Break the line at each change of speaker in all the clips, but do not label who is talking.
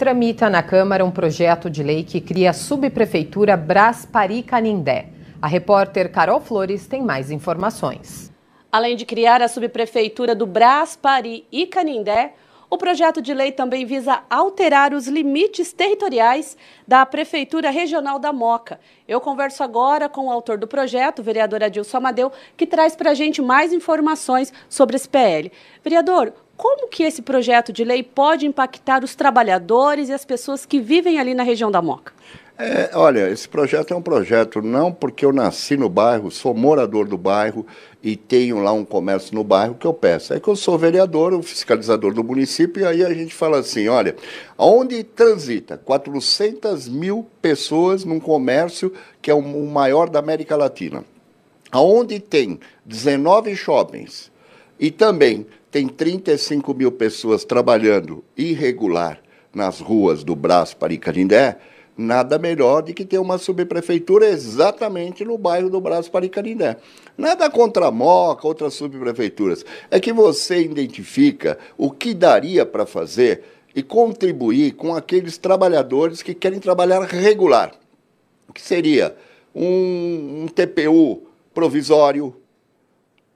Tramita na Câmara um projeto de lei que cria a subprefeitura Brás-Pari-Canindé. A repórter Carol Flores tem mais informações.
Além de criar a subprefeitura do Brás, Pari e Canindé, o projeto de lei também visa alterar os limites territoriais da Prefeitura Regional da Moca. Eu converso agora com o autor do projeto, o vereador Adilson Amadeu, que traz para a gente mais informações sobre esse PL. Vereador, como que esse projeto de lei pode impactar os trabalhadores e as pessoas que vivem ali na região da Moca?
É, olha, esse projeto é um projeto não porque eu nasci no bairro, sou morador do bairro e tenho lá um comércio no bairro que eu peço. É que eu sou vereador, o fiscalizador do município, e aí a gente fala assim: olha, onde transita 400 mil pessoas num comércio que é o maior da América Latina, aonde tem 19 shoppings e também tem 35 mil pessoas trabalhando irregular nas ruas do Brás para Icarindé, nada melhor do que ter uma subprefeitura exatamente no bairro do Brás para Icarindé. Nada contra a Moca, outras subprefeituras. É que você identifica o que daria para fazer e contribuir com aqueles trabalhadores que querem trabalhar regular. O que seria um, um TPU provisório,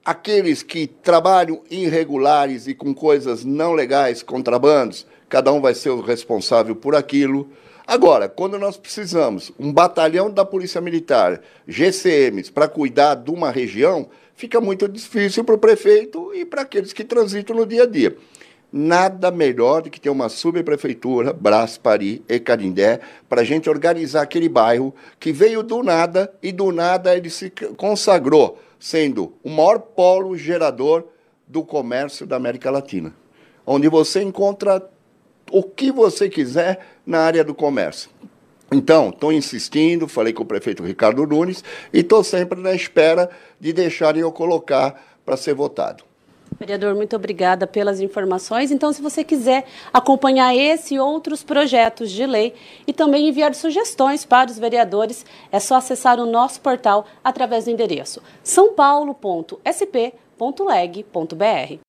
aqueles que trabalham irregulares e com coisas não legais, contrabandos, cada um vai ser o responsável por aquilo. Agora, quando nós precisamos um batalhão da Polícia Militar, GCMs, para cuidar de uma região, fica muito difícil para o prefeito e para aqueles que transitam no dia a dia. Nada melhor do que ter uma subprefeitura, Brás, Pari e Carindé, para a gente organizar aquele bairro que veio do nada e do nada ele se consagrou sendo o maior polo gerador do comércio da América Latina, onde você encontra o que você quiser na área do comércio. Então, estou insistindo, falei com o prefeito Ricardo Nunes e estou sempre na espera de deixarem eu colocar para ser votado.
Vereador, muito obrigada pelas informações. Então, se você quiser acompanhar esse e outros projetos de lei e também enviar sugestões para os vereadores, é só acessar o nosso portal através do endereço sãopaulo.sp.leg.br.